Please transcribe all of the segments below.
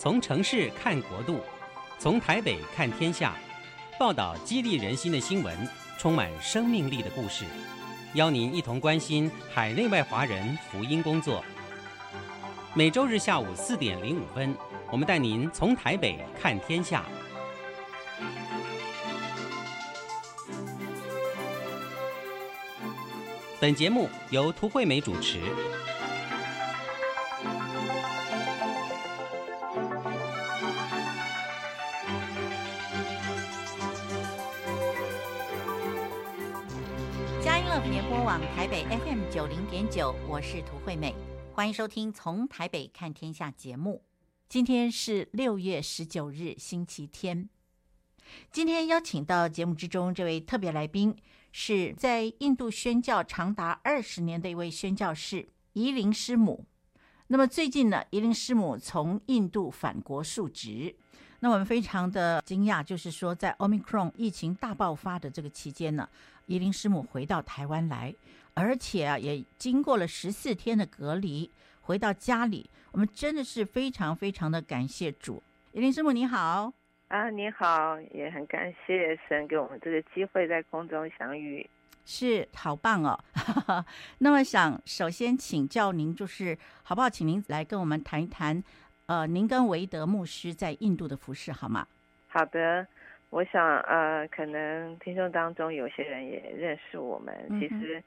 从城市看国度，从台北看天下，报道激励人心的新闻，充满生命力的故事，邀您一同关心海内外华人福音工作。每周日下午四点零五分，我们带您从台北看天下。本节目由涂惠美主持。九零点九，我是涂惠美，欢迎收听《从台北看天下》节目。今天是六月十九日，星期天。今天邀请到节目之中这位特别来宾。是在印度宣教长达二十年的一位宣教士夷陵师母。那么最近呢，夷陵师母从印度返国述职。那我们非常的惊讶，就是说在 Omicron 疫情大爆发的这个期间呢，夷陵师母回到台湾来，而且啊也经过了十四天的隔离，回到家里。我们真的是非常非常的感谢主。怡伶师母你好。啊，你好，也很感谢神给我们这个机会在空中相遇，是好棒哦。那么想首先请教您，就是好不好，请您来跟我们谈一谈，呃，您跟维德牧师在印度的服饰好吗？好的，我想呃，可能听众当中有些人也认识我们。嗯、其实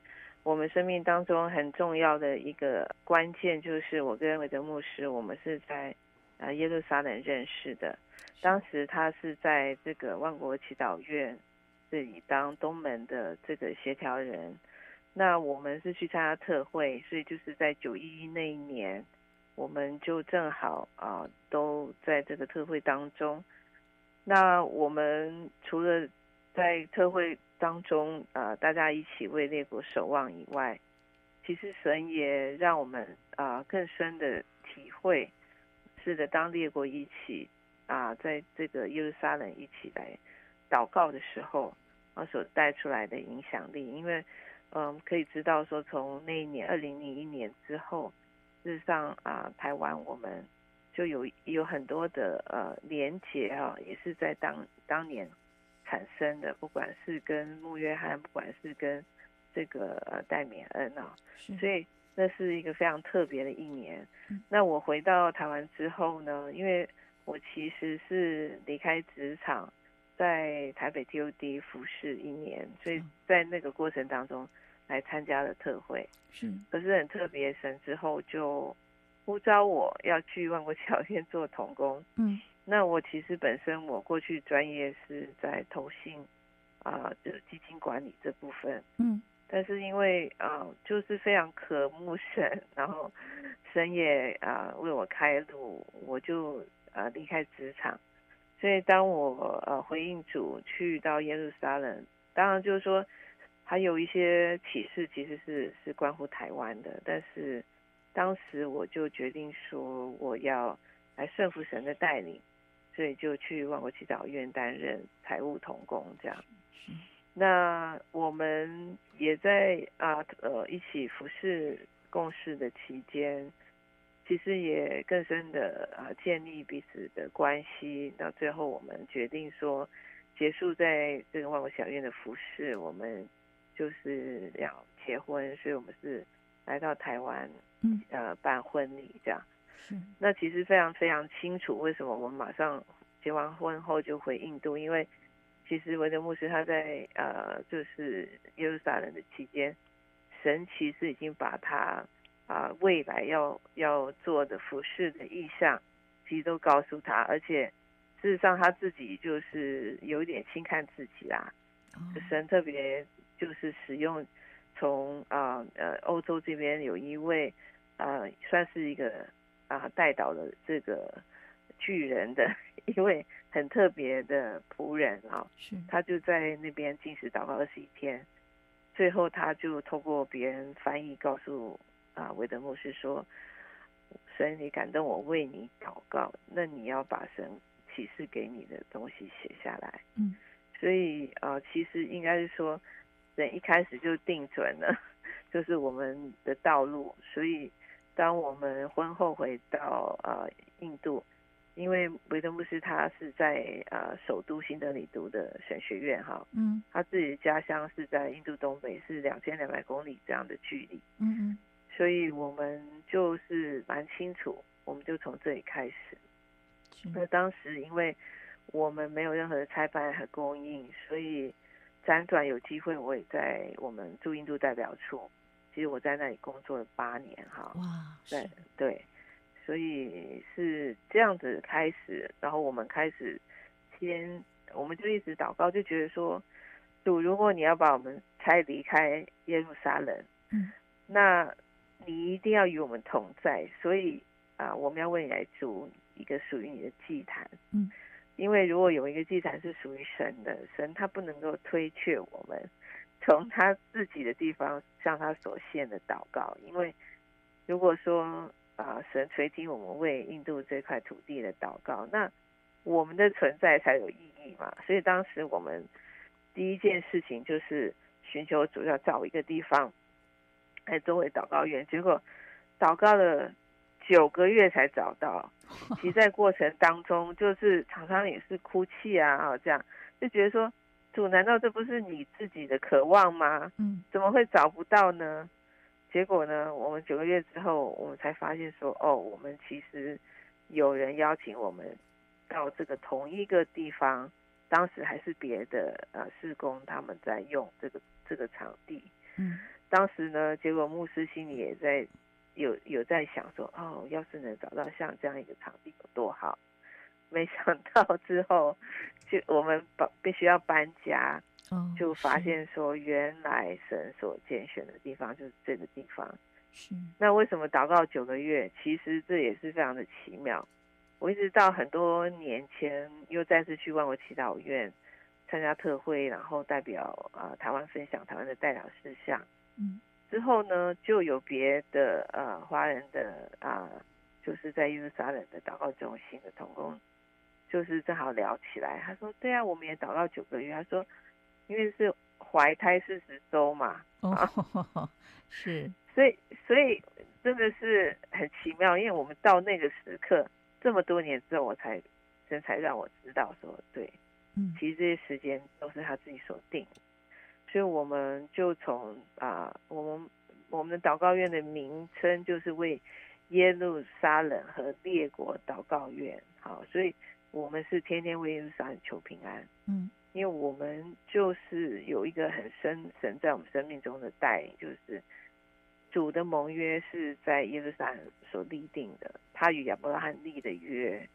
我们生命当中很重要的一个关键，就是我跟韦德牧师，我们是在呃耶路撒冷认识的。当时他是在这个万国祈祷院这里当东门的这个协调人，那我们是去参加特会，所以就是在九一一那一年，我们就正好啊都在这个特会当中。那我们除了在特会当中呃，大家一起为列国守望以外，其实神也让我们啊更深的体会，是的，当列国一起。啊，在这个耶路撒冷一起来祷告的时候，啊，所带出来的影响力，因为，嗯，可以知道说，从那一年二零零一年之后，事实上啊，台湾我们就有有很多的呃连结啊，也是在当当年产生的，不管是跟穆约翰，不管是跟这个呃戴冕恩啊，所以那是一个非常特别的一年。那我回到台湾之后呢，因为我其实是离开职场，在台北 TOD 服侍一年，所以在那个过程当中来参加了特会。是，可是很特别，神之后就呼召我要去万国祈祷院做童工。嗯，那我其实本身我过去专业是在投信啊，就基金管理这部分。嗯，但是因为啊，就是非常渴慕神，然后神也啊为我开路，我就。呃，离开职场，所以当我呃回应主去到耶路撒冷，当然就是说还有一些启示，其实是是关乎台湾的。但是当时我就决定说，我要来顺服神的带领，所以就去万国祈祷院担任财务同工这样。那我们也在啊呃一起服侍共事的期间。其实也更深的啊，建立彼此的关系。到最后，我们决定说，结束在这个万国小院的服事，我们就是要结婚，所以我们是来到台湾，嗯，呃，办婚礼这样。是。那其实非常非常清楚，为什么我们马上结完婚后就回印度？因为其实维德牧师他在呃，就是耶路撒冷的期间，神其实已经把他。啊，未来要要做的服饰的意向，其实都告诉他，而且事实上他自己就是有一点轻看自己啦。神特别就是使用从啊呃欧洲这边有一位啊算是一个啊带倒了这个巨人的一位很特别的仆人啊，是他就在那边进食祷告二十一天，最后他就透过别人翻译告诉。啊，韦德牧师说：“神，你感动我为你祷告，那你要把神启示给你的东西写下来。”嗯，所以啊，其实应该是说，人一开始就定准了，就是我们的道路。所以，当我们婚后回到呃印度，因为维德牧师他是在呃首都新德里读的神学院哈，嗯，他自己的家乡是在印度东北，是两千两百公里这样的距离，嗯嗯，所以我们就是蛮清楚，我们就从这里开始。那当时因为我们没有任何的差派和供应，所以辗转有机会，我也在我们驻印度代表处。其实我在那里工作了八年，哈，哇，对对，所以是这样子开始，然后我们开始先，我们就一直祷告，就觉得说，主，如果你要把我们拆离开耶路撒冷，嗯，那你一定要与我们同在，所以啊，我们要为你来筑一个属于你的祭坛，嗯，因为如果有一个祭坛是属于神的，神他不能够推却我们。从他自己的地方向他所献的祷告，因为如果说啊、呃，神垂听我们为印度这块土地的祷告，那我们的存在才有意义嘛。所以当时我们第一件事情就是寻求主要找一个地方来作为祷告院，结果祷告了九个月才找到。其实在过程当中，就是常常也是哭泣啊，啊这样就觉得说。主，难道这不是你自己的渴望吗？嗯，怎么会找不到呢？结果呢，我们九个月之后，我们才发现说，哦，我们其实有人邀请我们到这个同一个地方，当时还是别的呃施工他们在用这个这个场地。嗯，当时呢，结果牧师心里也在有有在想说，哦，要是能找到像这样一个场地有多好。没想到之后，就我们把必须要搬家，就发现说，原来神所拣选的地方就是这个地方。是。那为什么祷告九个月？其实这也是非常的奇妙。我一直到很多年前又再次去万国祈祷院参加特会，然后代表啊、呃、台湾分享台湾的代表事项。嗯。之后呢，就有别的呃华人的啊、呃，就是在耶路撒冷的祷告中心的同工。就是正好聊起来，他说：“对啊，我们也祷告九个月。”他说：“因为是怀胎四十周嘛，啊、哦，是，所以所以真的是很奇妙。因为我们到那个时刻，这么多年之后，我才真才让我知道说，对，嗯，其实这些时间都是他自己所定。所以我们就从啊，我们我们的祷告院的名称就是为耶路撒冷和列国祷告院。好，所以。我们是天天为耶路撒冷求平安，嗯，因为我们就是有一个很深神在我们生命中的带领，就是主的盟约是在耶路撒冷所立定的，他与亚伯拉罕立的约，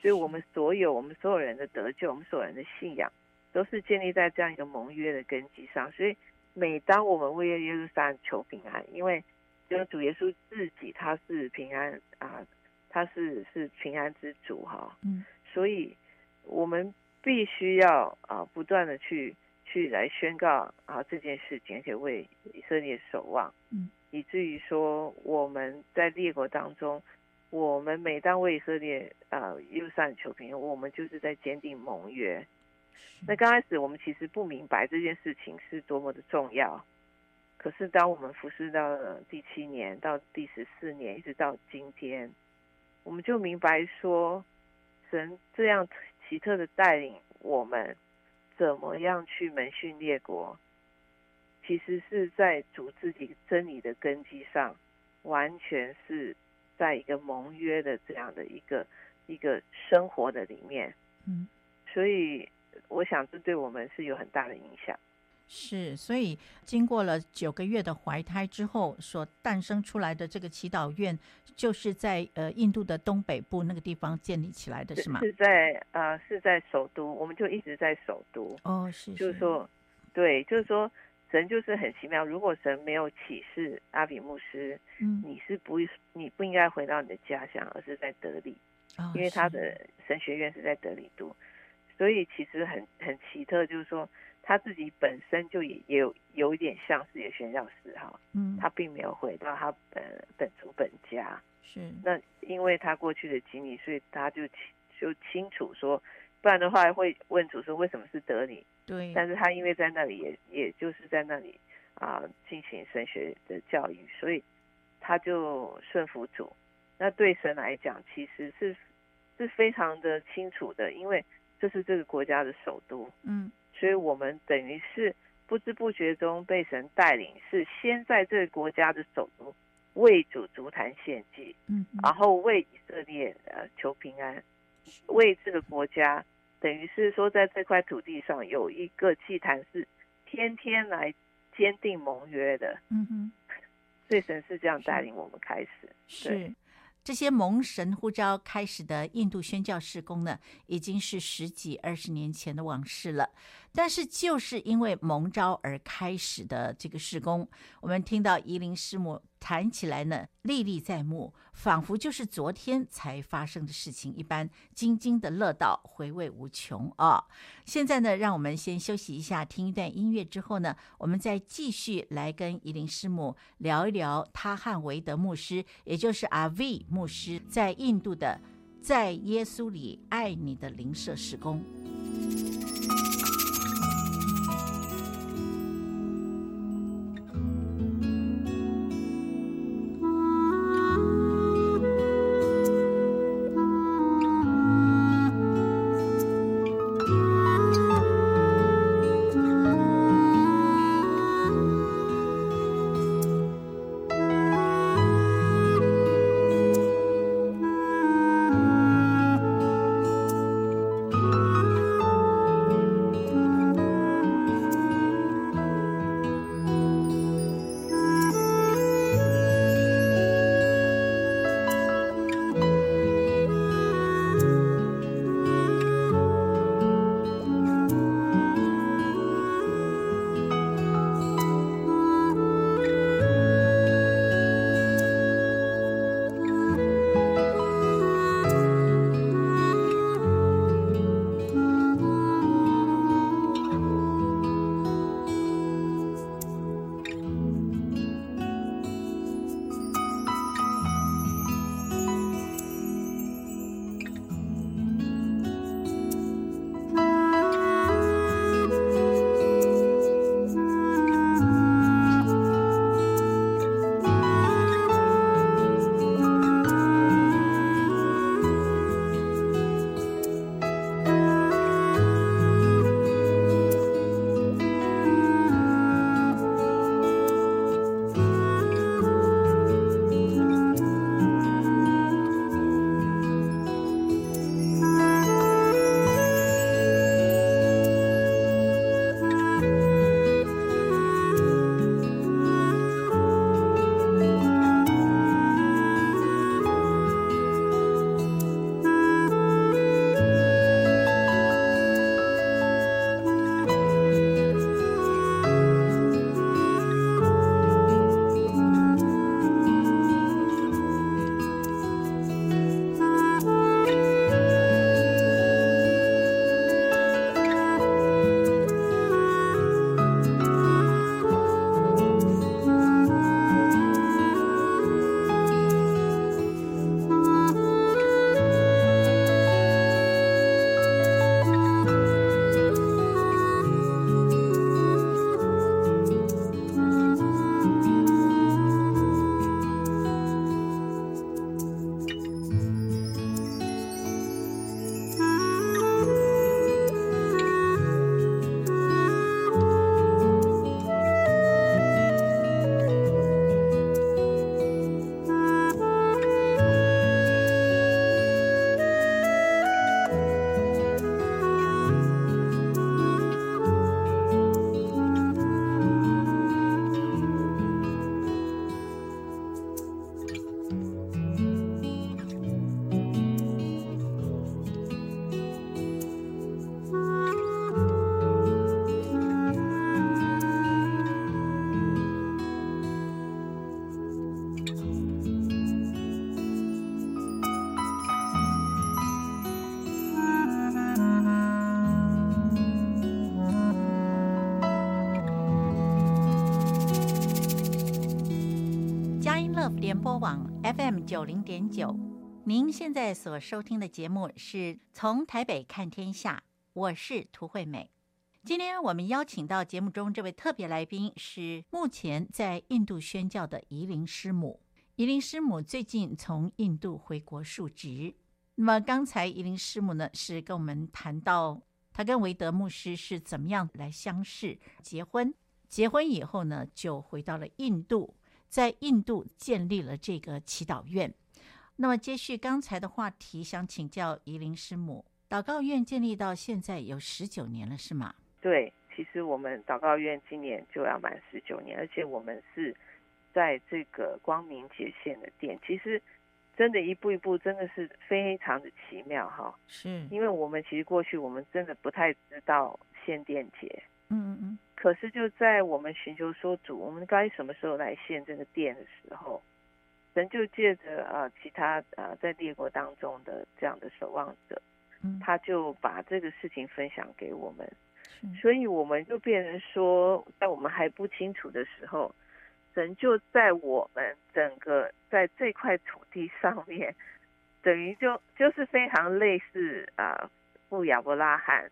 所以我们所有我们所有人的得救，我们所有人的信仰，都是建立在这样一个盟约的根基上。所以每当我们为耶路撒冷求平安，因为只有主耶稣自己他是平安啊，他是是平安之主哈，嗯。所以，我们必须要啊，不断的去去来宣告啊这件事情，而且为以色列守望，嗯，以至于说我们在列国当中，我们每当为以色列啊忧伤求平安，我们就是在坚定盟约。那刚开始我们其实不明白这件事情是多么的重要，可是当我们服侍到了第七年到第十四年，一直到今天，我们就明白说。神这样奇特的带领我们，怎么样去门训列国？其实是在主自己真理的根基上，完全是在一个盟约的这样的一个一个生活的里面。嗯，所以我想这对我们是有很大的影响。是，所以经过了九个月的怀胎之后，所诞生出来的这个祈祷院，就是在呃印度的东北部那个地方建立起来的，是吗？是在呃是在首都，我们就一直在首都。哦，是，是，就是说，对，就是说，神就是很奇妙。如果神没有启示阿比牧师，嗯，你是不你不应该回到你的家乡，而是在德里，哦，因为他的神学院是在德里读，所以其实很很奇特，就是说。他自己本身就也也有有一点像是也宣教士哈，嗯，他并没有回到他本本族本家，是那因为他过去的经历，所以他就就清楚说，不然的话会问主说为什么是德里？对，但是他因为在那里也也就是在那里啊进行神学的教育，所以他就顺服主。那对神来讲，其实是是非常的清楚的，因为这是这个国家的首都，嗯，所以我们等于是不知不觉中被神带领，是先在这个国家的首都为主足坛献祭，嗯，然后为以色列呃求平安，为这个国家，等于是说在这块土地上有一个祭坛是天天来坚定盟约的，嗯哼，所以神是这样带领我们开始，是。这些蒙神呼召开始的印度宣教事工呢，已经是十几二十年前的往事了。但是，就是因为蒙召而开始的这个事工，我们听到宜林师母谈起来呢，历历在目，仿佛就是昨天才发生的事情一般，津津的乐道，回味无穷啊、现在呢，让我们先休息一下，听一段音乐之后呢，我们再继续来跟宜林师母聊一聊他和维德牧师，也就是阿 V 牧师在印度的在耶稣里爱你的灵舍事工。九零点九，您现在所收听的节目是从台北看天下，我是涂惠美。今天我们邀请到节目中这位特别来宾是目前在印度宣教的宜林师母。宜林师母最近从印度回国述职，那么刚才怡伶师母呢，是跟我们谈到她跟维德牧师是怎么样来相识、结婚，结婚以后呢，就回到了印度，在印度建立了这个祈祷院。那么接续刚才的话题，想请教怡林师母，祷告院建立到现在有十九年了，是吗？对，其实我们祷告院今年就要满十九年，而且我们是在这个光明节线的店，其实。真的，一步一步，真的是非常的奇妙哈。是，因为我们其实过去我们真的不太知道限电节，嗯嗯嗯。可是就在我们寻求说主，我们该什么时候来献这个殿的时候，神就借着啊其他啊在列国当中的这样的守望者，嗯，他就把这个事情分享给我们，所以我们就变成说，在我们还不清楚的时候。神就在我们整个在这块土地上面，等于就就是非常类似啊，赴亚伯拉罕，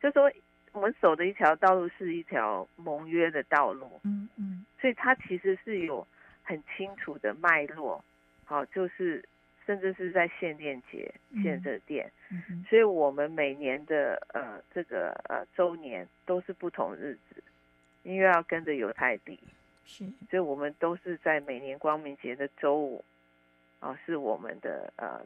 就说我们走的一条道路是一条盟约的道路，嗯嗯，所以它其实是有很清楚的脉络，好，就是甚至是在献殿节献这殿，嗯，所以我们每年的呃这个呃周年都是不同日子，因为要跟着犹太历。是，所以我们都是在每年光明节的周五，啊，是我们的呃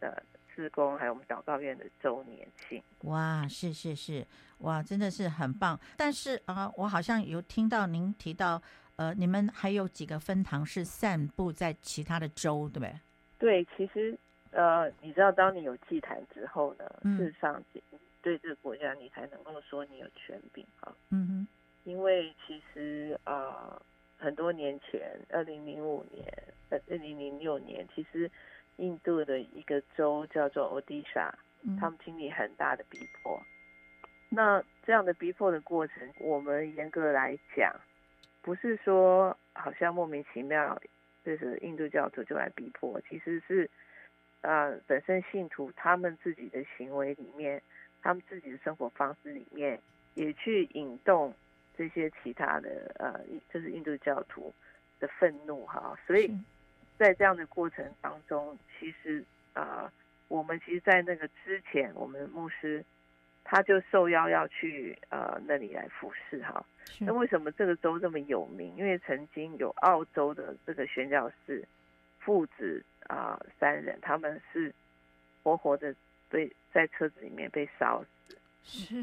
呃事工还有我们祷告院的周年庆。哇，是是是，哇，真的是很棒。但是啊、呃，我好像有听到您提到，呃，你们还有几个分堂是散布在其他的州，对不对？对，其实呃，你知道，当你有祭坛之后呢，嗯、事实上对这个国家你才能够说你有权柄啊。嗯哼，因为其实啊。呃很多年前，二零零五年、二零零六年，其实印度的一个州叫做 Odisha，他们经历很大的逼迫。那这样的逼迫的过程，我们严格来讲，不是说好像莫名其妙，就是印度教徒就来逼迫，其实是呃本身信徒他们自己的行为里面，他们自己的生活方式里面，也去引动。这些其他的呃，就是印度教徒的愤怒哈，所以在这样的过程当中，其实啊、呃，我们其实，在那个之前，我们牧师他就受邀要去呃那里来服侍哈。那为什么这个州这么有名？因为曾经有澳洲的这个宣教士父子啊、呃、三人，他们是活活的被在车子里面被烧死。是，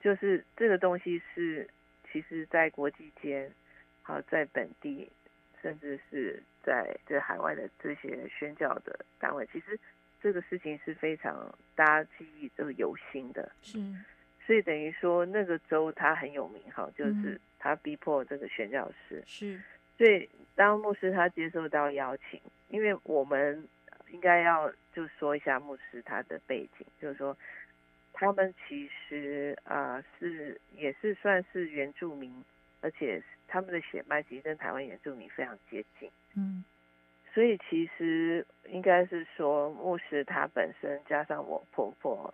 就是这个东西是。其实，在国际间，好，在本地，甚至是在这海外的这些宣教的单位，其实这个事情是非常大家记忆都犹新的。是，所以等于说那个州它很有名，哈，就是他逼迫这个宣教师。是，所以当牧师他接受到邀请，因为我们应该要就说一下牧师他的背景，就是说。他们其实啊、呃、是也是算是原住民，而且他们的血脉其实跟台湾原住民非常接近。嗯，所以其实应该是说牧师他本身加上我婆婆，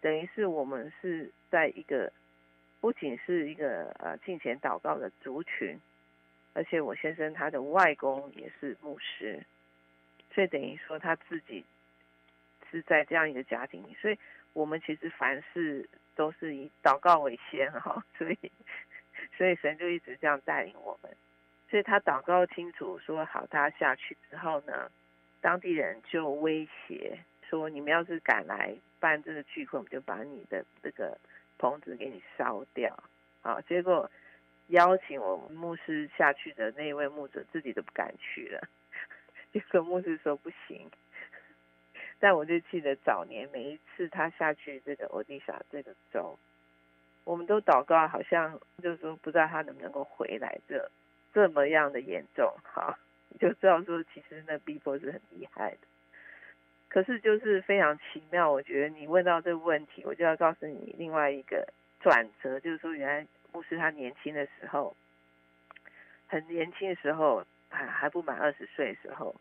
等于是我们是在一个不仅是一个呃敬虔祷告的族群，而且我先生他的外公也是牧师，所以等于说他自己是在这样一个家庭里，所以。我们其实凡事都是以祷告为先哈，所以所以神就一直这样带领我们。所以他祷告清楚说好，他下去之后呢，当地人就威胁说，你们要是敢来办这个聚会，我们就把你的这个棚子给你烧掉。好，结果邀请我们牧师下去的那一位牧者自己都不敢去了，结果牧师说不行。但我就记得早年每一次他下去这个欧迪莎这个州，我们都祷告，好像就是说不知道他能不能够回来，这这么样的严重，哈，就知道说其实那逼迫是很厉害的。可是就是非常奇妙，我觉得你问到这个问题，我就要告诉你另外一个转折，就是说原来牧师他年轻的时候，很年轻的时候，还还不满二十岁的时候。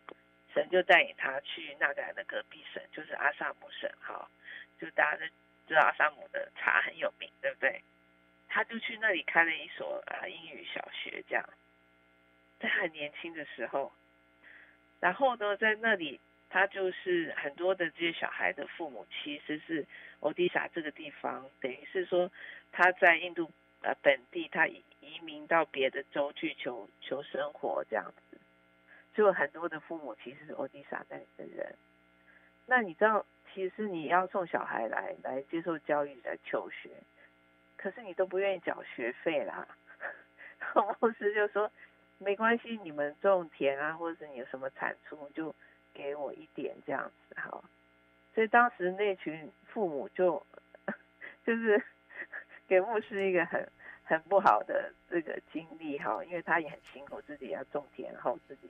神就带领他去纳改的隔壁省，就是阿萨姆省，哈，就大家都知道阿萨姆的茶很有名，对不对？他就去那里开了一所啊英语小学，这样，在很年轻的时候，然后呢，在那里他就是很多的这些小孩的父母其实是欧迪萨这个地方，等于是说他在印度呃本地，他移移民到别的州去求求生活这样子，就很多的父母其实是欧迪萨那里的人。那你知道，其实你要送小孩来来接受教育来求学，可是你都不愿意缴学费啦。牧师就说没关系，你们种田啊，或者是你有什么产出就。给我一点这样子哈，所以当时那群父母就 就是 给牧师一个很很不好的这个经历哈，因为他也很辛苦，自己要种田，然后自己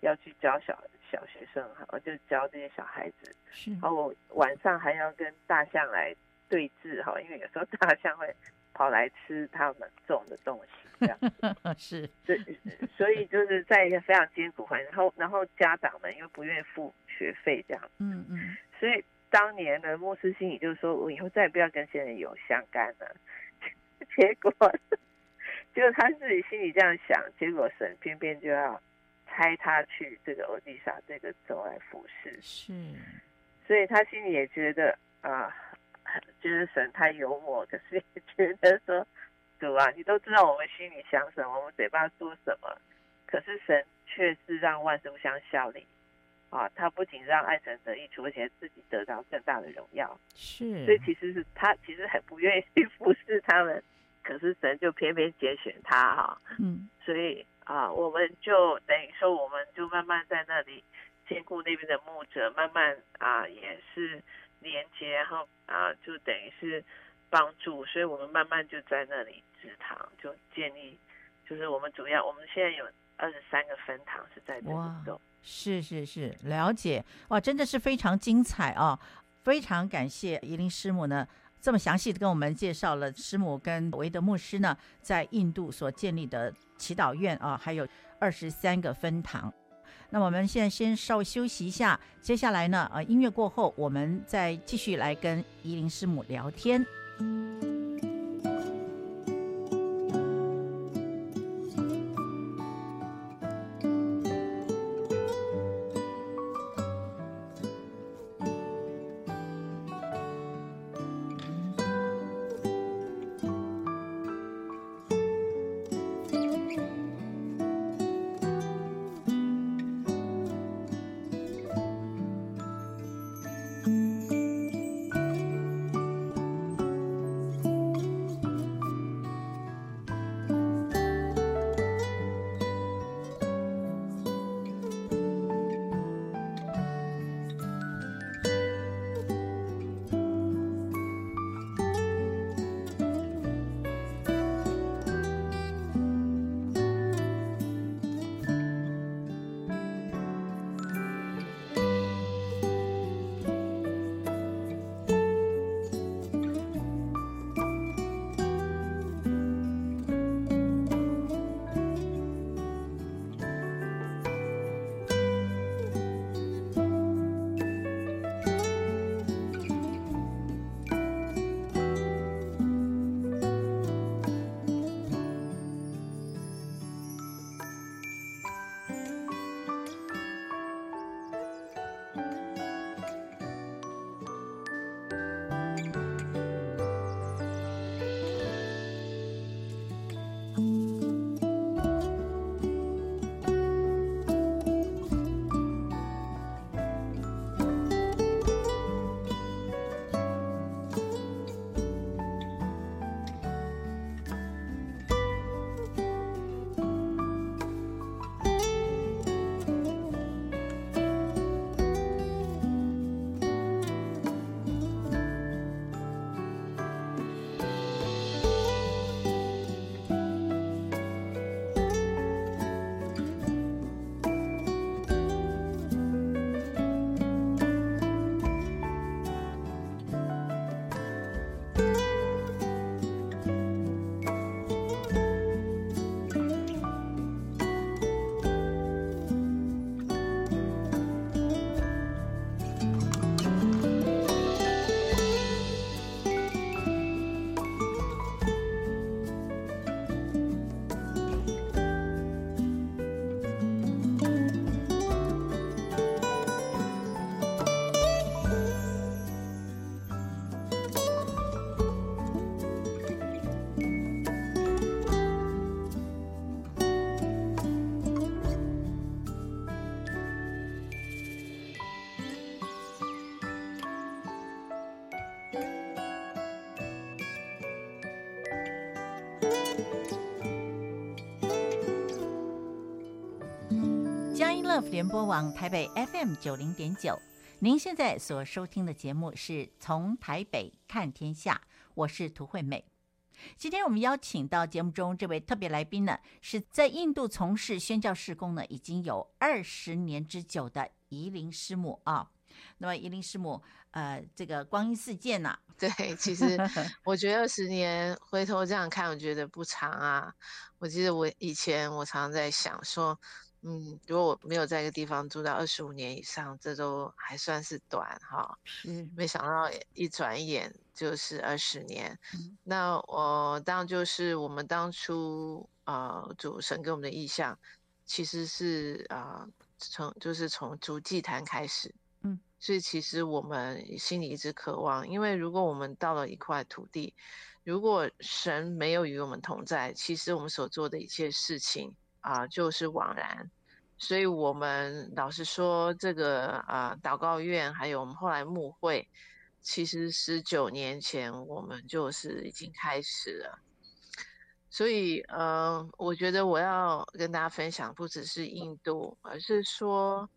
要去教小小学生哈，就教这些小孩子，然后晚上还要跟大象来对峙哈，因为有时候大象会跑来吃他们种的东西。这样 是，所以所以就是在一个非常艰苦环境，然后然后家长们又不愿意付学费，这样，嗯嗯，所以当年的莫斯心里就是说，我以后再也不要跟现在有相干了。结果，就他自己心里这样想，结果神偏偏就要差他去这个欧地莎这个州来服侍，是，所以他心里也觉得啊，就是神太幽默，可是也觉得说。主啊，你都知道我们心里想什么，我们嘴巴说什么，可是神却是让万事互相效力啊！他不仅让爱神得益处，而且自己得到更大的荣耀。是，所以其实是他其实很不愿意去 服侍他们，可是神就偏偏拣选他哈。嗯，所以啊，我们就等于说，我们就慢慢在那里兼顾那边的牧者，慢慢啊也是连接，然后啊就等于是。帮助，所以我们慢慢就在那里支堂，就建立，就是我们主要，我们现在有二十三个分堂是在这里走。是是是，了解哇，真的是非常精彩啊！非常感谢宜林师母呢，这么详细的跟我们介绍了师母跟维德牧师呢在印度所建立的祈祷院啊，还有二十三个分堂。那我们现在先稍微休息一下，接下来呢，呃，音乐过后，我们再继续来跟宜玲师母聊天。联播网台北 FM 九零点九，您现在所收听的节目是从台北看天下，我是涂惠美。今天我们邀请到节目中这位特别来宾呢，是在印度从事宣教事工呢已经有二十年之久的怡灵师母啊。那么怡灵师母，呃，这个光阴似箭呐、啊。对，其实我觉得二十年回头这样看，我觉得不长啊。我记得我以前我常常在想说。嗯，如果我没有在一个地方住到二十五年以上，这都还算是短哈。嗯，没想到一转眼就是二十年。嗯，那我当就是我们当初呃主神给我们的意向，其实是啊、呃、从就是从筑祭坛开始。嗯，所以其实我们心里一直渴望，因为如果我们到了一块土地，如果神没有与我们同在，其实我们所做的一切事情啊、呃、就是枉然。所以，我们老实说，这个啊，祷告院还有我们后来牧会，其实十九年前我们就是已经开始了。所以，呃，我觉得我要跟大家分享，不只是印度，而是说，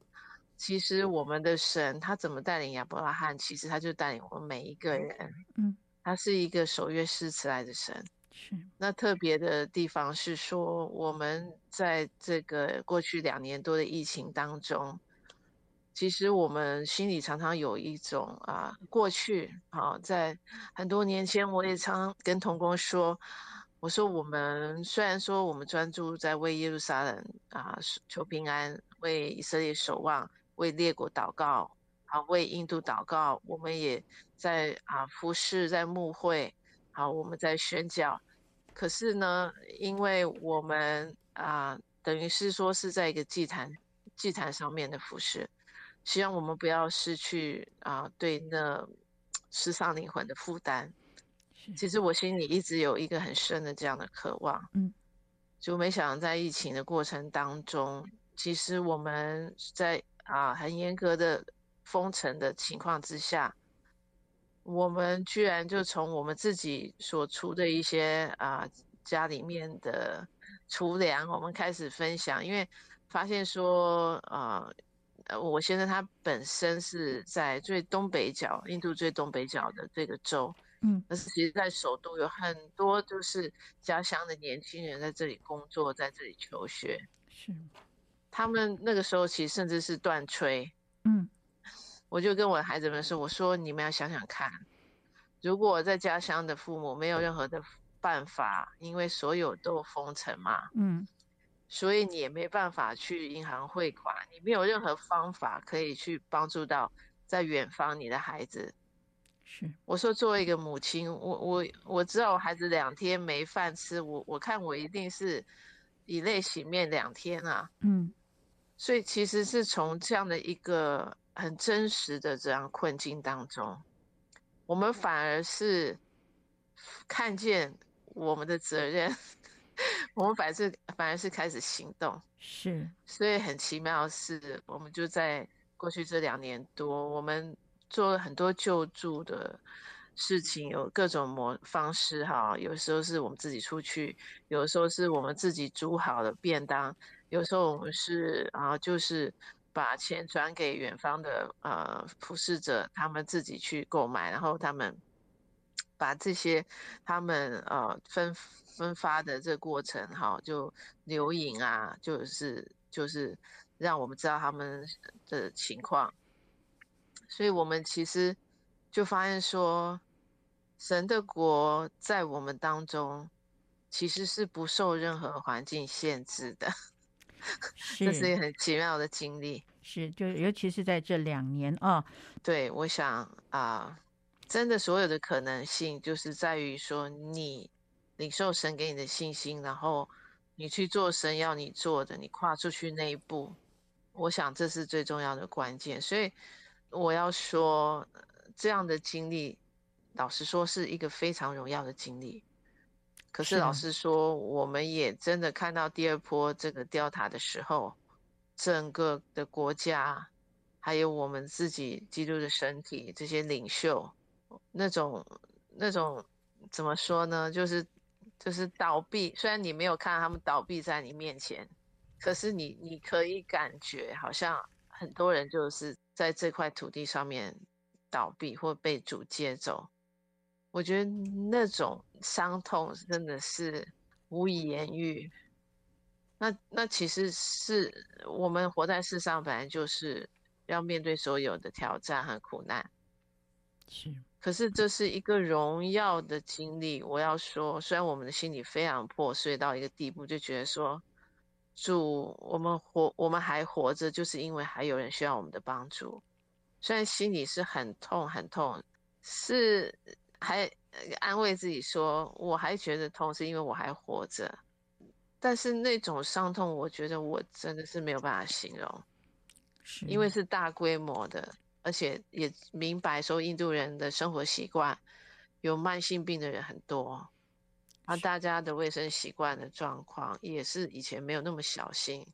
其实我们的神他怎么带领亚伯拉罕，其实他就带领我们每一个人。嗯，他是一个守约施慈爱的神。那特别的地方是说，我们在这个过去两年多的疫情当中，其实我们心里常常有一种啊，过去啊，在很多年前，我也常跟同工说，我说我们虽然说我们专注在为耶路撒冷啊求平安，为以色列守望，为列国祷告，啊，为印度祷告，我们也在啊服侍，在牧会，好，我们在宣教。可是呢，因为我们啊、呃，等于是说是在一个祭坛祭坛上面的服饰，希望我们不要失去啊、呃，对那失丧灵魂的负担。其实我心里一直有一个很深的这样的渴望，嗯，就没想到在疫情的过程当中，其实我们在啊、呃、很严格的封城的情况之下。我们居然就从我们自己所出的一些啊、呃、家里面的储粮，我们开始分享，因为发现说啊、呃，我现在他本身是在最东北角，印度最东北角的这个州，嗯，但是其实在首都有很多就是家乡的年轻人在这里工作，在这里求学，是，他们那个时候其实甚至是断炊，嗯。我就跟我的孩子们说：“我说你们要想想看，如果在家乡的父母没有任何的办法，因为所有都封城嘛，嗯，所以你也没办法去银行汇款，你没有任何方法可以去帮助到在远方你的孩子。是，我说作为一个母亲，我我我知道我孩子两天没饭吃，我我看我一定是以泪洗面两天啊，嗯，所以其实是从这样的一个。”很真实的这样困境当中，我们反而是看见我们的责任，我们反而是反而是开始行动。是，所以很奇妙的是，我们就在过去这两年多，我们做了很多救助的事情，有各种模方式哈。有时候是我们自己出去，有时候是我们自己煮好的便当，有时候我们是啊，就是。把钱转给远方的呃服侍者，他们自己去购买，然后他们把这些他们呃分分发的这过程哈，就留影啊，就是就是让我们知道他们的情况。所以我们其实就发现说，神的国在我们当中其实是不受任何环境限制的。是这是一个很奇妙的经历，是就尤其是在这两年啊、哦，对，我想啊、呃，真的所有的可能性就是在于说你领受神给你的信心，然后你去做神要你做的，你跨出去那一步，我想这是最重要的关键。所以我要说，这样的经历，老实说是一个非常荣耀的经历。可是老实说，我们也真的看到第二波这个 Delta 的时候，整个的国家，还有我们自己基督的身体，这些领袖，那种那种怎么说呢？就是就是倒闭。虽然你没有看到他们倒闭在你面前，可是你你可以感觉好像很多人就是在这块土地上面倒闭或被主接走，我觉得那种伤痛真的是无以言喻。那那其实是我们活在世上，本来就是要面对所有的挑战和苦难。是，可是这是一个荣耀的经历。我要说，虽然我们的心里非常破碎到一个地步，就觉得说，主，我们活，我们还活着，就是因为还有人需要我们的帮助。虽然心里是很痛很痛，是还安慰自己说，我还觉得痛，是因为我还活着。但是那种伤痛，我觉得我真的是没有办法形容，因为是大规模的，而且也明白说印度人的生活习惯，有慢性病的人很多，啊，大家的卫生习惯的状况也是以前没有那么小心。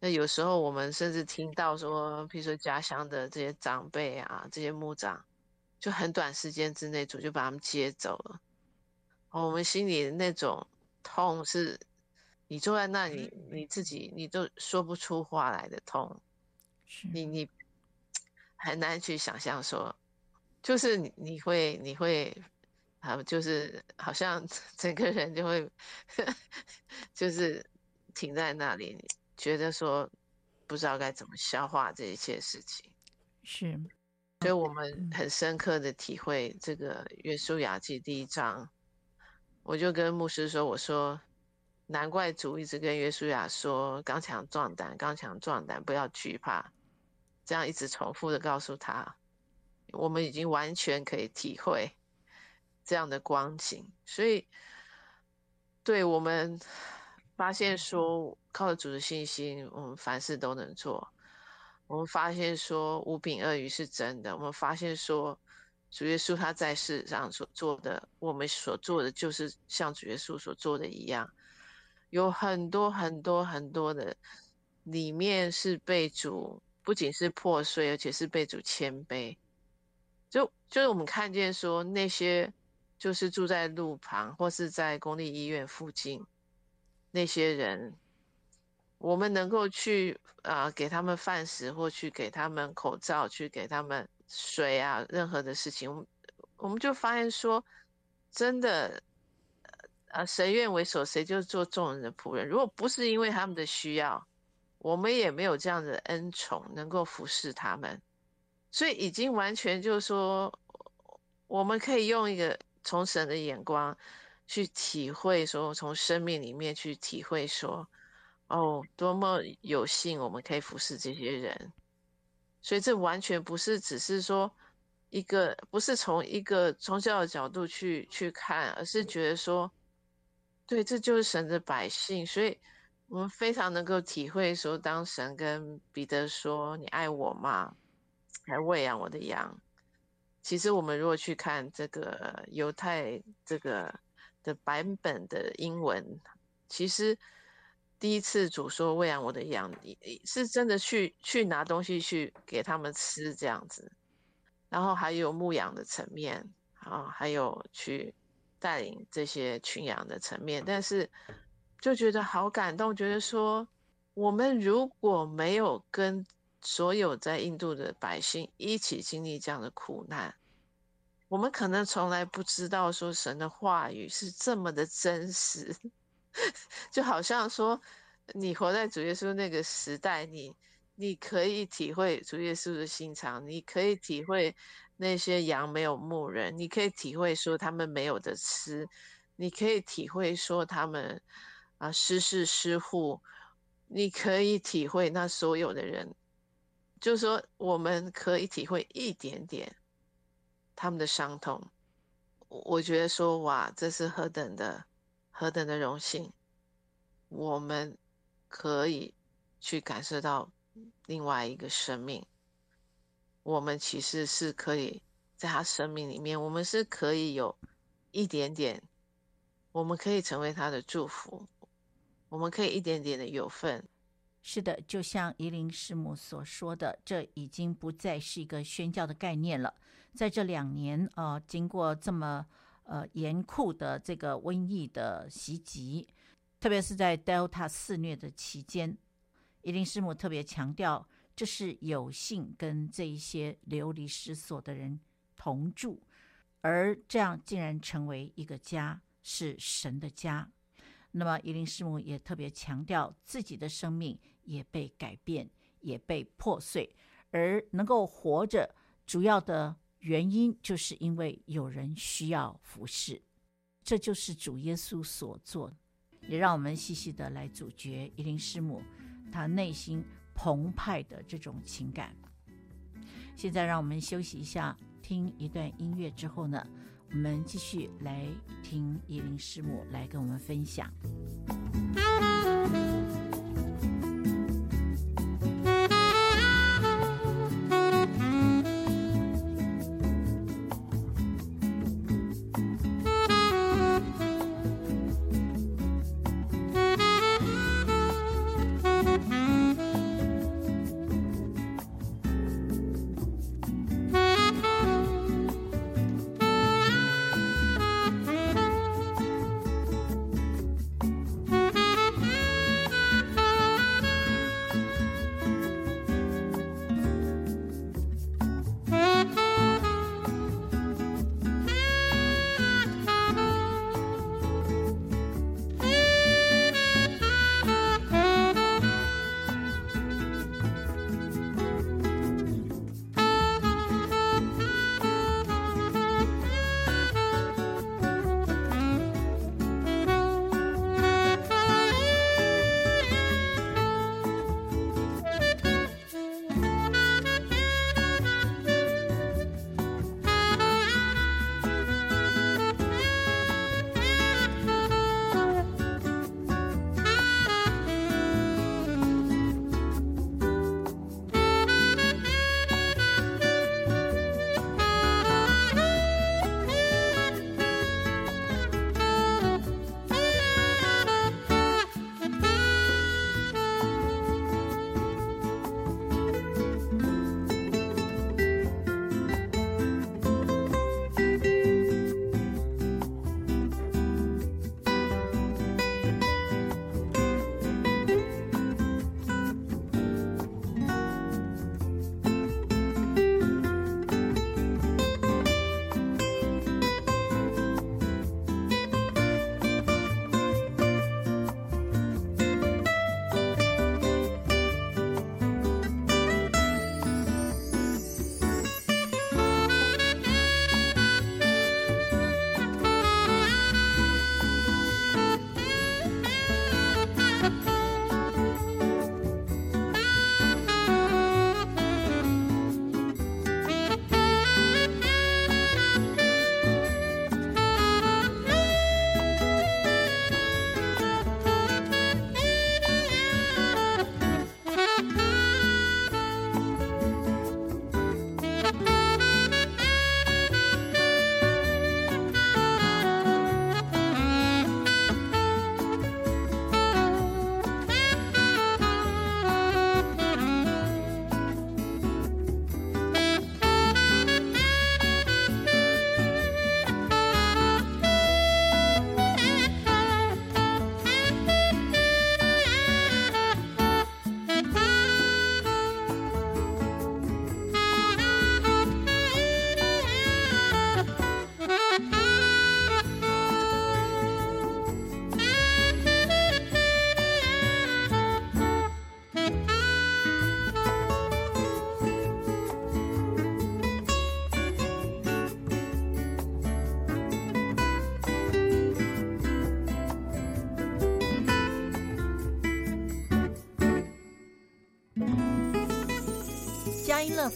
那有时候我们甚至听到说，譬如说家乡的这些长辈啊，这些牧长，就很短时间之内主就把他们接走了，我们心里的那种痛是。你坐在那里，你自己你都说不出话来的痛，你你 很难去想象说，就是你你会你会啊，就是好像 整个人就会 就是停在那里，觉得说不知道该怎么消化这一切事情。是，所以我们很深刻的体会这个《约书亚记》第一章，我就跟牧师说，我说。难怪主一直跟约书亚说：“刚强壮胆，刚强壮胆，不要惧怕。”这样一直重复的告诉他，我们已经完全可以体会这样的光景。所以，对我们发现说，靠着主的信心，我们凡事都能做。我们发现说，五饼二鱼是真的。我们发现说，主耶稣他在世上所做的，我们所做的，就是像主耶稣所做的一样。有很多很多很多的，里面是被主不仅是破碎，而且是被主谦卑。就就是我们看见说那些就是住在路旁或是在公立医院附近那些人，我们能够去啊、给他们饭食，或去给他们口罩，去给他们水啊，任何的事情，我们我们就发现说真的。啊，谁愿为首，谁就做众人的仆人。如果不是因为他们的需要，我们也没有这样的恩宠能够服侍他们。所以已经完全就是说，我们可以用一个从神的眼光去体会，说从生命里面去体会，说哦，多么有幸我们可以服侍这些人。所以这完全不是只是说一个，不是从一个宗教的角度去去看，而是觉得说。对，这就是神的百姓，所以我们非常能够体会说，当神跟彼得说：“你爱我吗？还喂养我的羊。”其实我们如果去看这个犹太这个的版本的英文，其实第一次主说喂养我的羊，是真的去去拿东西去给他们吃这样子，然后还有牧羊的层面啊，还有去。带领这些群羊的层面，但是就觉得好感动，觉得说我们如果没有跟所有在印度的百姓一起经历这样的苦难，我们可能从来不知道说神的话语是这么的真实，就好像说你活在主耶稣那个时代，你你可以体会主耶稣的心肠，你可以体会。那些羊没有牧人，你可以体会说他们没有的吃，你可以体会说他们啊失事失户，你可以体会那所有的人，就说我们可以体会一点点他们的伤痛。我觉得说哇，这是何等的何等的荣幸，我们可以去感受到另外一个生命。我们其实是可以在他生命里面，我们是可以有一点点，我们可以成为他的祝福，我们可以一点点的有份。是的，就像宜林师母所说的，这已经不再是一个宣教的概念了。在这两年，呃，经过这么呃严酷的这个瘟疫的袭击，特别是在 Delta 肆虐的期间，伊林师母特别强调，这是有幸跟这一些流离失所的人同住，而这样竟然成为一个家，是神的家。那么伊林师母也特别强调，自己的生命也被改变，也被破碎，而能够活着，主要的原因就是因为有人需要服侍，这就是主耶稣所做。也让我们细细的来咀嚼伊琳师母她内心澎湃的这种情感。现在让我们休息一下，听一段音乐之后呢，我们继续来听伊琳师母来跟我们分享。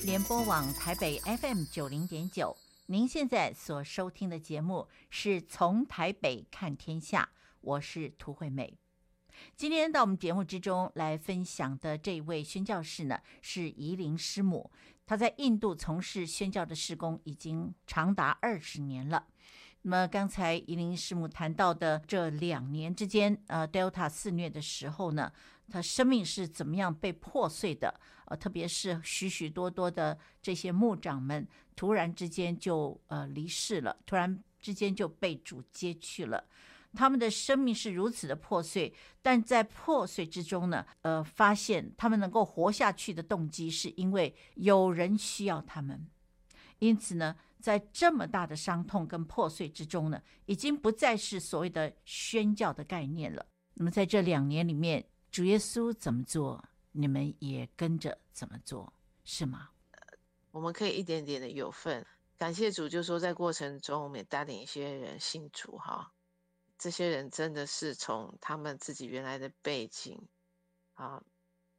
联播网台北 FM 九零点九，您现在所收听的节目是从台北看天下，我是涂惠美。今天到我们节目之中来分享的这位宣教士呢，是宜林师母。她在印度从事宣教的事工已经长达二十年了。那么刚才宜林师母谈到的这两年之间，呃，Delta 肆虐的时候呢，她生命是怎么样被破碎的？呃，特别是许许多多的这些牧长们，突然之间就呃离世了，突然之间就被主接去了。他们的生命是如此的破碎，但在破碎之中呢，呃，发现他们能够活下去的动机，是因为有人需要他们。因此呢，在这么大的伤痛跟破碎之中呢，已经不再是所谓的宣教的概念了。那么在这两年里面，主耶稣怎么做，你们也跟着怎么做，是吗？我们可以一点点的有份，感谢主，就说在过程中，我们也带领一些人信主哈。这些人真的是从他们自己原来的背景啊，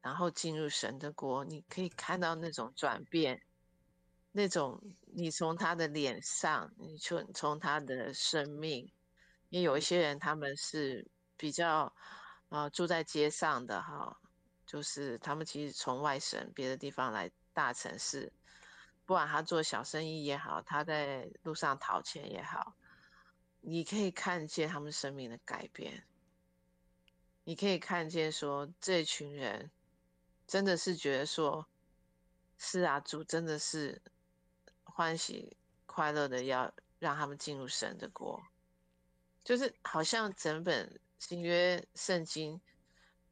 然后进入神的国，你可以看到那种转变，那种你从他的脸上，你从从他的生命，也有一些人他们是比较啊住在街上的哈，就是他们其实从外省别的地方来大城市，不管他做小生意也好，他在路上讨钱也好。你可以看见他们生命的改变，你可以看见说，这群人真的是觉得说，是啊，主真的是欢喜快乐的要让他们进入神的国，就是好像整本新约圣经，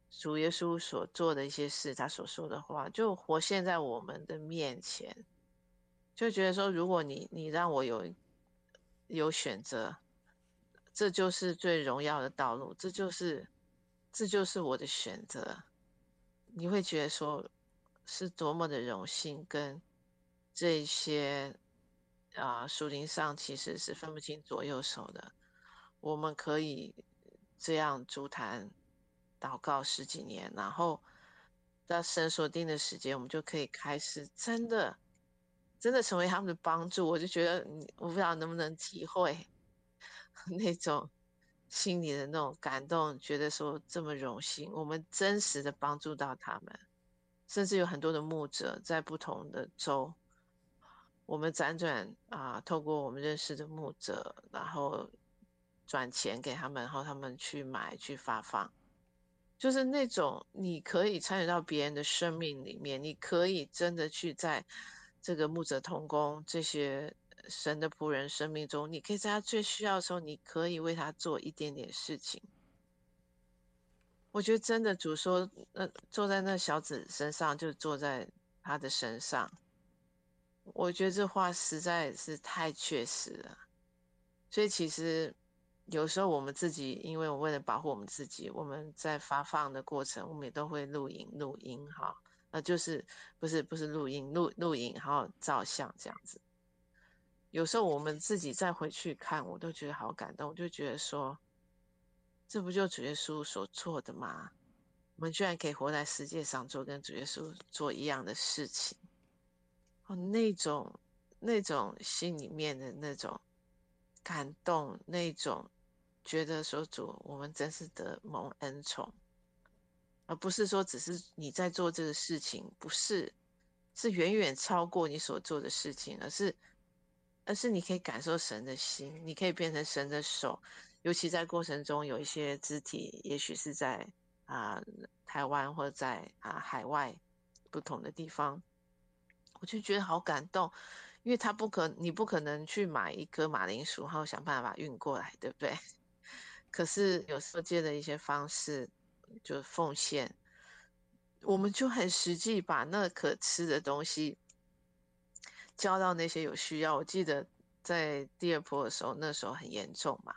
主耶稣所做的一些事，他所说的话，就活现在我们的面前，就觉得说，如果你你让我有有选择。这就是最荣耀的道路，这就是，这就是我的选择。你会觉得说，是多么的荣幸，跟这些啊树林上其实是分不清左右手的，我们可以这样足坛祷告十几年，然后到神所定的时间，我们就可以开始真的，真的成为他们的帮助。我就觉得，我不知道能不能体会。那种心里的那种感动，觉得说这么荣幸，我们真实的帮助到他们，甚至有很多的牧者在不同的州，我们辗转啊，透过我们认识的牧者，然后转钱给他们，然后他们去买去发放，就是那种你可以参与到别人的生命里面，你可以真的去在这个牧者同工这些。神的仆人生命中，你可以在他最需要的时候，你可以为他做一点点事情。我觉得真的，主说，那坐在那小子身上，就坐在他的身上。我觉得这话实在是太确实了。所以其实有时候我们自己，因为我为了保护我们自己，我们在发放的过程，我们也都会录影录音哈，那就是不是不是录音录录影，然后照相这样子。有时候我们自己再回去看，我都觉得好感动。我就觉得说，这不就主耶稣所做的吗？我们居然可以活在世界上，做跟主耶稣做一样的事情。哦，那种那种心里面的那种感动，那种觉得说主，我们真是得蒙恩宠，而不是说只是你在做这个事情，不是，是远远超过你所做的事情，而是。而是你可以感受神的心，你可以变成神的手，尤其在过程中有一些肢体，也许是在啊、台湾或者在啊、海外不同的地方，我就觉得好感动，因为他不可，你不可能去买一颗马铃薯，然后想办法运过来，对不对？可是有时候借的一些方式，就奉献，我们就很实际把那可吃的东西。交到那些有需要。我记得在第二波的时候，那时候很严重嘛，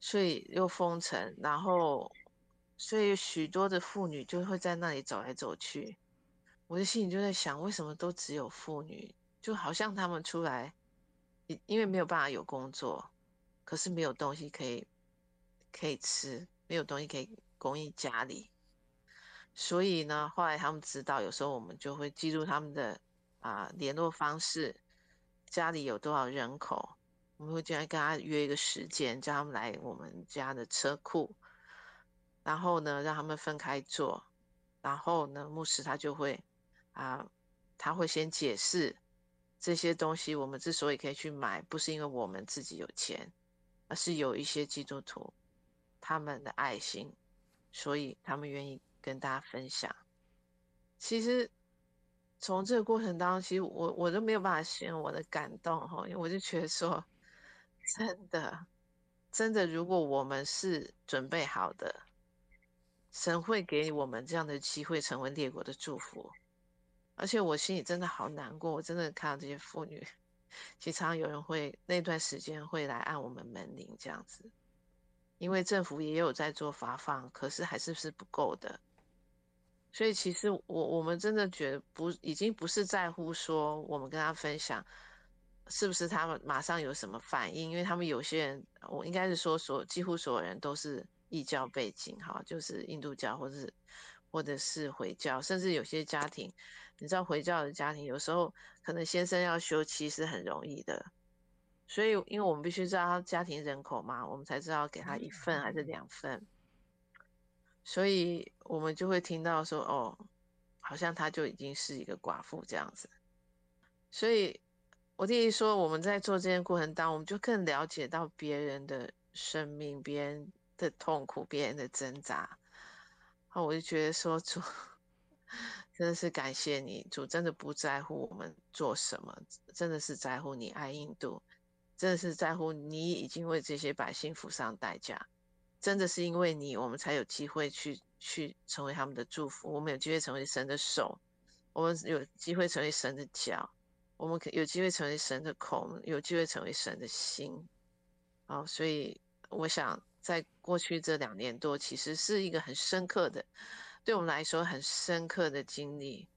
所以又封城，然后所以许多的妇女就会在那里走来走去。我的心里就在想，为什么都只有妇女？就好像他们出来，因为没有办法有工作，可是没有东西可以可以吃，没有东西可以供应家里。所以呢，后来他们知道，有时候我们就会记录他们的。啊，联络方式，家里有多少人口，我们会经常跟他约一个时间，叫他们来我们家的车库，然后呢，让他们分开坐，然后呢，牧师他就会啊，他会先解释这些东西，我们之所以可以去买，不是因为我们自己有钱，而是有一些基督徒他们的爱心，所以他们愿意跟大家分享。其实。从这个过程当中，其实我我都没有办法形容我的感动哈，因为我就觉得说，真的，真的，如果我们是准备好的，神会给我们这样的机会，成为列国的祝福。而且我心里真的好难过，我真的看到这些妇女，经常有人会那段时间会来按我们门铃这样子，因为政府也有在做发放，可是还是是不够的。所以其实我我们真的觉得不，已经不是在乎说我们跟他分享，是不是他们马上有什么反应，因为他们有些人，我应该是说所几乎所有人都是异教背景，哈，就是印度教或者是或者是回教，甚至有些家庭。你知道回教的家庭有时候可能先生要休妻是很容易的，所以因为我们必须知道他家庭人口嘛，我们才知道给他一份还是两份，所以我们就会听到说哦，好像他就已经是一个寡妇这样子。所以我弟弟说我们在做这件过程当中，我们就更了解到别人的生命、别人的痛苦、别人的挣扎，啊，我就觉得说主。真的是感谢你，主真的不在乎我们做什么，真的是在乎你爱印度，真的是在乎你已经为这些百姓付上代价，真的是因为你，我们才有机会去去成为他们的祝福，我们有机会成为神的手，我们有机会成为神的脚，我们可有机会成为神的口，有机会成为神的心。好，所以我想在过去这两年多，其实是一个很深刻的。对我们来说很深刻的经历，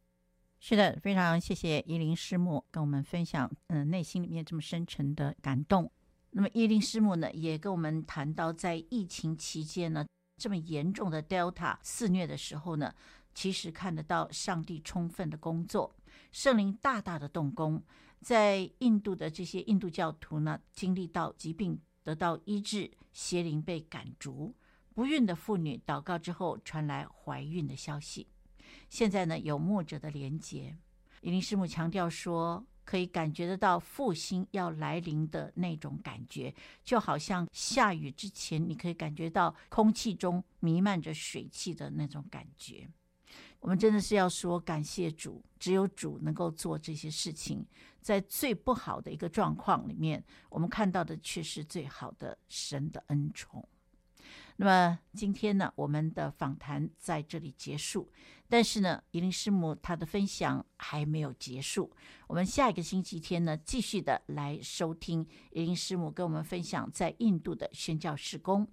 是的，非常谢谢怡灵师母跟我们分享，嗯、内心里面这么深沉的感动。那么怡灵师母呢，也跟我们谈到，在疫情期间呢，这么严重的 Delta 肆虐的时候呢，其实看得到上帝充分的工作，圣灵大大的动工，在印度的这些印度教徒呢，经历到疾病得到医治，邪灵被赶逐。不孕的妇女祷告之后传来怀孕的消息，现在呢，有牧者的连结。伊林师母强调说，可以感觉得到复兴要来临的那种感觉，就好像下雨之前，你可以感觉到空气中弥漫着水汽的那种感觉。我们真的是要说感谢主，只有主能够做这些事情。在最不好的一个状况里面，我们看到的却是最好的神的恩宠。那么今天呢，我们的访谈在这里结束。但是呢，怡灵师母她的分享还没有结束。我们下一个星期天呢，继续的来收听怡灵师母跟我们分享在印度的宣教事工。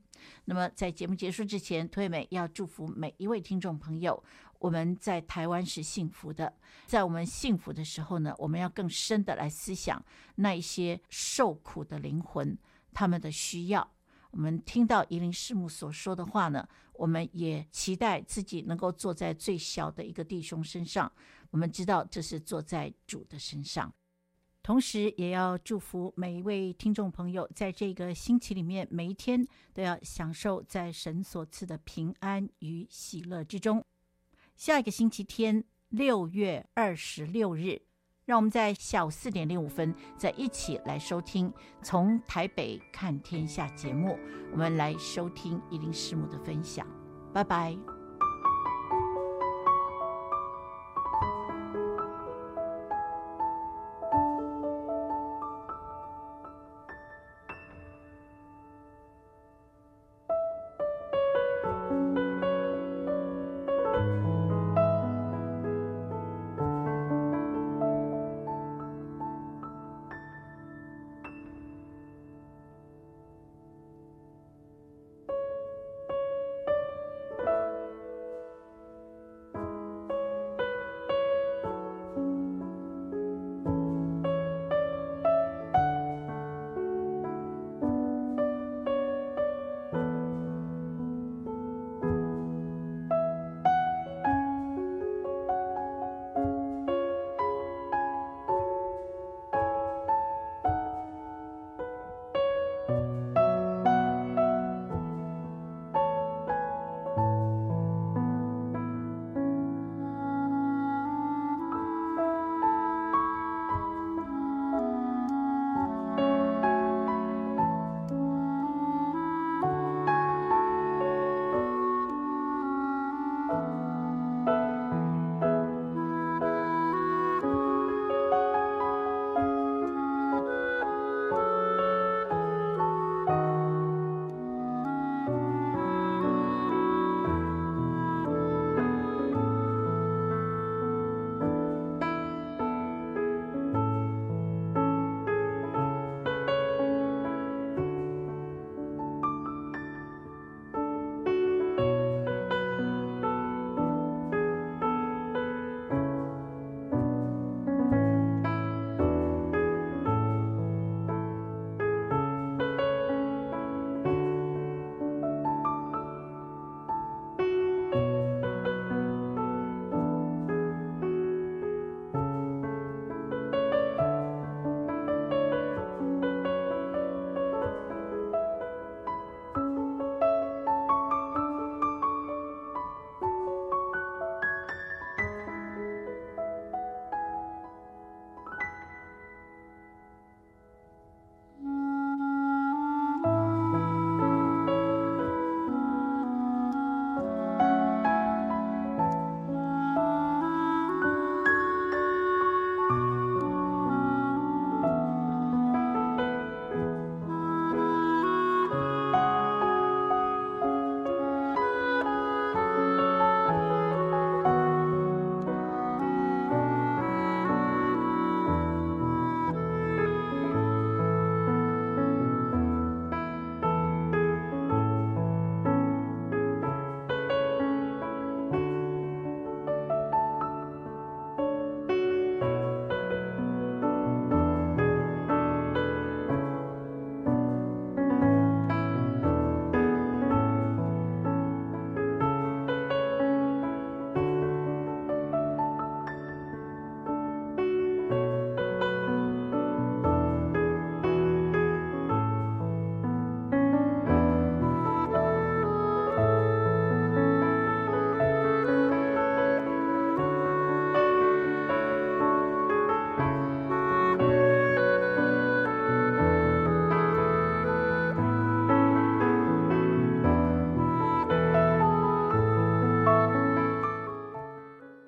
那么在节目结束之前，推美要祝福每一位听众朋友，我们在台湾是幸福的。在我们幸福的时候呢，我们要更深的来思想那一些受苦的灵魂，他们的需要。我们听到怡灵师母所说的话呢，我们也期待自己能够坐在最小的一个弟兄身上。我们知道这是坐在主的身上，同时也要祝福每一位听众朋友，在这个星期里面，每一天都要享受在神所赐的平安与喜乐之中。下一个星期天，六月二十六日。让我们在下午四点零五分再一起来收听《从台北看天下》节目，我们来收听怡灵师母的分享。拜拜。